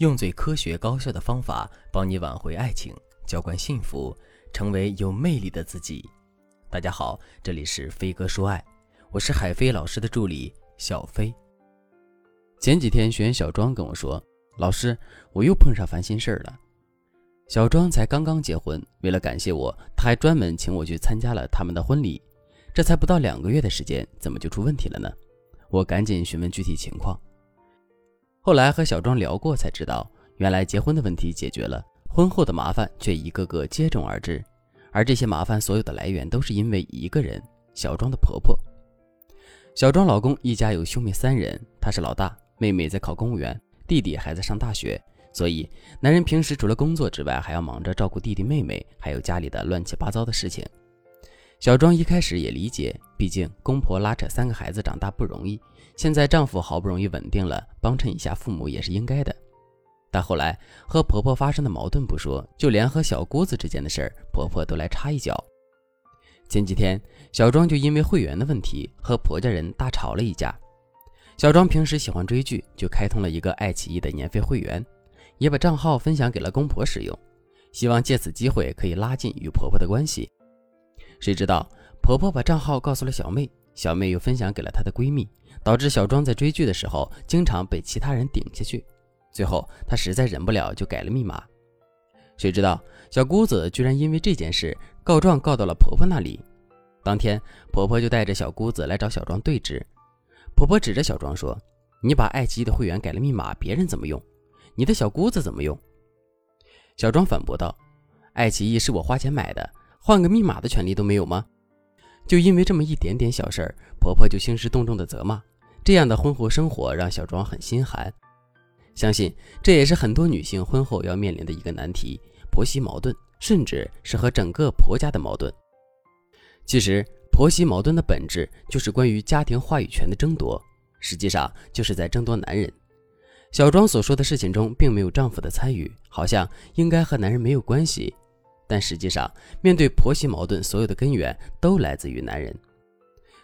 用最科学高效的方法帮你挽回爱情，浇灌幸福，成为有魅力的自己。大家好，这里是飞哥说爱，我是海飞老师的助理小飞。前几天学员小庄跟我说：“老师，我又碰上烦心事儿了。”小庄才刚刚结婚，为了感谢我，他还专门请我去参加了他们的婚礼。这才不到两个月的时间，怎么就出问题了呢？我赶紧询问具体情况。后来和小庄聊过，才知道原来结婚的问题解决了，婚后的麻烦却一个个接踵而至。而这些麻烦所有的来源都是因为一个人——小庄的婆婆。小庄老公一家有兄妹三人，他是老大，妹妹在考公务员，弟弟还在上大学。所以，男人平时除了工作之外，还要忙着照顾弟弟妹妹，还有家里的乱七八糟的事情。小庄一开始也理解，毕竟公婆拉扯三个孩子长大不容易，现在丈夫好不容易稳定了，帮衬一下父母也是应该的。但后来和婆婆发生的矛盾不说，就连和小姑子之间的事儿，婆婆都来插一脚。前几天，小庄就因为会员的问题和婆家人大吵了一架。小庄平时喜欢追剧，就开通了一个爱奇艺的年费会员，也把账号分享给了公婆使用，希望借此机会可以拉近与婆婆的关系。谁知道婆婆把账号告诉了小妹，小妹又分享给了她的闺蜜，导致小庄在追剧的时候经常被其他人顶下去。最后她实在忍不了，就改了密码。谁知道小姑子居然因为这件事告状告到了婆婆那里。当天婆婆就带着小姑子来找小庄对质。婆婆指着小庄说：“你把爱奇艺的会员改了密码，别人怎么用？你的小姑子怎么用？”小庄反驳道：“爱奇艺是我花钱买的。”换个密码的权利都没有吗？就因为这么一点点小事儿，婆婆就兴师动众的责骂，这样的婚后生活让小庄很心寒。相信这也是很多女性婚后要面临的一个难题：婆媳矛盾，甚至是和整个婆家的矛盾。其实，婆媳矛盾的本质就是关于家庭话语权的争夺，实际上就是在争夺男人。小庄所说的事情中并没有丈夫的参与，好像应该和男人没有关系。但实际上，面对婆媳矛盾，所有的根源都来自于男人。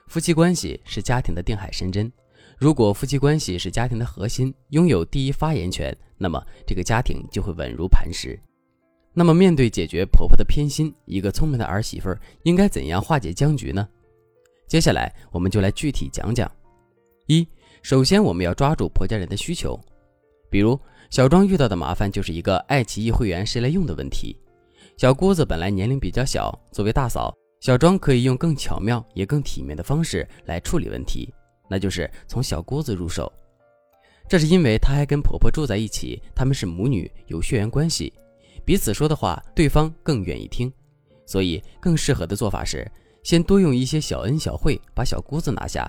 夫妻关系是家庭的定海神针，如果夫妻关系是家庭的核心，拥有第一发言权，那么这个家庭就会稳如磐石。那么，面对解决婆婆的偏心，一个聪明的儿媳妇应该怎样化解僵局呢？接下来，我们就来具体讲讲。一，首先我们要抓住婆家人的需求，比如小庄遇到的麻烦就是一个爱奇艺会员谁来用的问题。小姑子本来年龄比较小，作为大嫂，小庄可以用更巧妙也更体面的方式来处理问题，那就是从小姑子入手。这是因为她还跟婆婆住在一起，他们是母女，有血缘关系，彼此说的话对方更愿意听，所以更适合的做法是先多用一些小恩小惠，把小姑子拿下。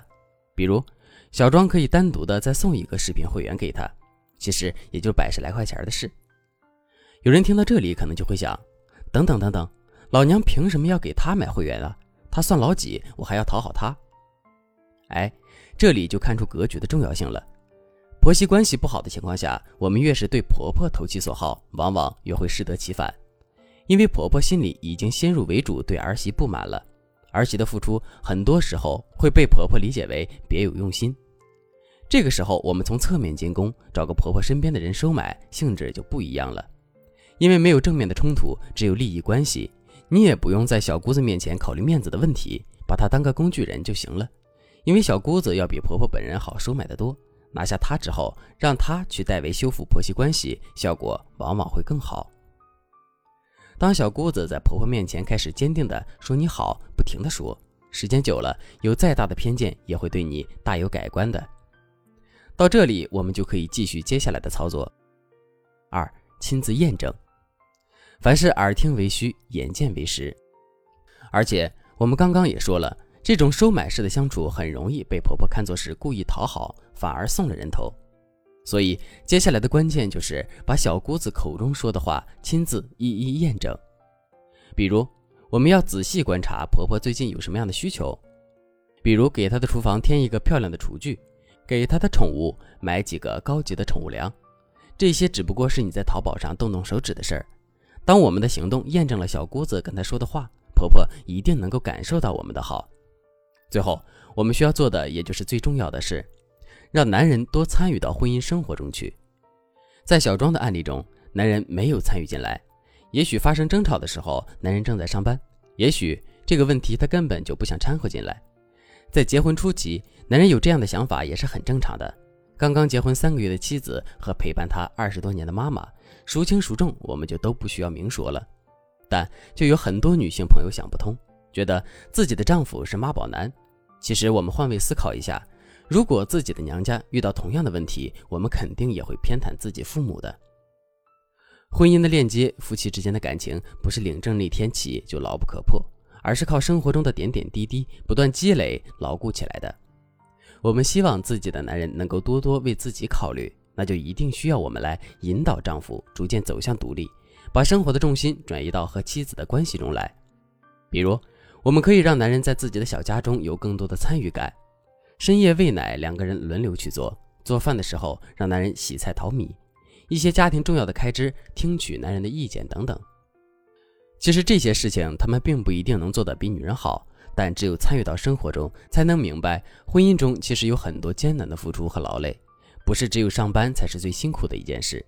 比如，小庄可以单独的再送一个视频会员给她，其实也就百十来块钱的事。有人听到这里可能就会想。等等等等，老娘凭什么要给他买会员啊？他算老几？我还要讨好他？哎，这里就看出格局的重要性了。婆媳关系不好的情况下，我们越是对婆婆投其所好，往往越会适得其反，因为婆婆心里已经先入为主对儿媳不满了，儿媳的付出很多时候会被婆婆理解为别有用心。这个时候，我们从侧面进攻，找个婆婆身边的人收买，性质就不一样了。因为没有正面的冲突，只有利益关系，你也不用在小姑子面前考虑面子的问题，把她当个工具人就行了。因为小姑子要比婆婆本人好收买得多，拿下她之后，让她去代为修复婆媳关系，效果往往会更好。当小姑子在婆婆面前开始坚定的说你好，不停的说，时间久了，有再大的偏见也会对你大有改观的。到这里，我们就可以继续接下来的操作。二，亲自验证。凡事耳听为虚，眼见为实。而且我们刚刚也说了，这种收买式的相处很容易被婆婆看作是故意讨好，反而送了人头。所以接下来的关键就是把小姑子口中说的话亲自一一验证。比如，我们要仔细观察婆婆最近有什么样的需求，比如给她的厨房添一个漂亮的厨具，给她的宠物买几个高级的宠物粮，这些只不过是你在淘宝上动动手指的事儿。当我们的行动验证了小姑子跟她说的话，婆婆一定能够感受到我们的好。最后，我们需要做的，也就是最重要的是，让男人多参与到婚姻生活中去。在小庄的案例中，男人没有参与进来，也许发生争吵的时候，男人正在上班，也许这个问题他根本就不想掺和进来。在结婚初期，男人有这样的想法也是很正常的。刚刚结婚三个月的妻子和陪伴他二十多年的妈妈，孰轻孰重，我们就都不需要明说了。但就有很多女性朋友想不通，觉得自己的丈夫是妈宝男。其实我们换位思考一下，如果自己的娘家遇到同样的问题，我们肯定也会偏袒自己父母的。婚姻的链接，夫妻之间的感情不是领证那天起就牢不可破，而是靠生活中的点点滴滴不断积累牢固起来的。我们希望自己的男人能够多多为自己考虑，那就一定需要我们来引导丈夫逐渐走向独立。把生活的重心转移到和妻子的关系中来，比如，我们可以让男人在自己的小家中有更多的参与感。深夜喂奶，两个人轮流去做；做饭的时候，让男人洗菜淘米；一些家庭重要的开支，听取男人的意见等等。其实这些事情，他们并不一定能做得比女人好，但只有参与到生活中，才能明白婚姻中其实有很多艰难的付出和劳累，不是只有上班才是最辛苦的一件事。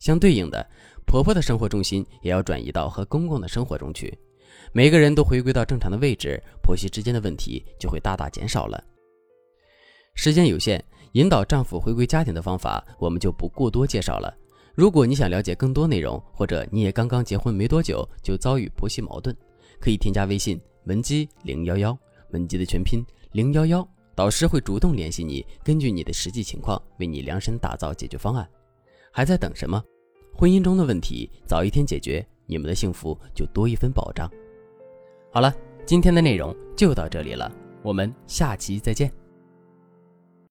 相对应的，婆婆的生活重心也要转移到和公公的生活中去，每个人都回归到正常的位置，婆媳之间的问题就会大大减少了。时间有限，引导丈夫回归家庭的方法我们就不过多介绍了。如果你想了解更多内容，或者你也刚刚结婚没多久就遭遇婆媳矛盾，可以添加微信文姬零幺幺，文姬的全拼零幺幺，老师会主动联系你，根据你的实际情况为你量身打造解决方案。还在等什么？婚姻中的问题早一天解决，你们的幸福就多一分保障。好了，今天的内容就到这里了，我们下期再见。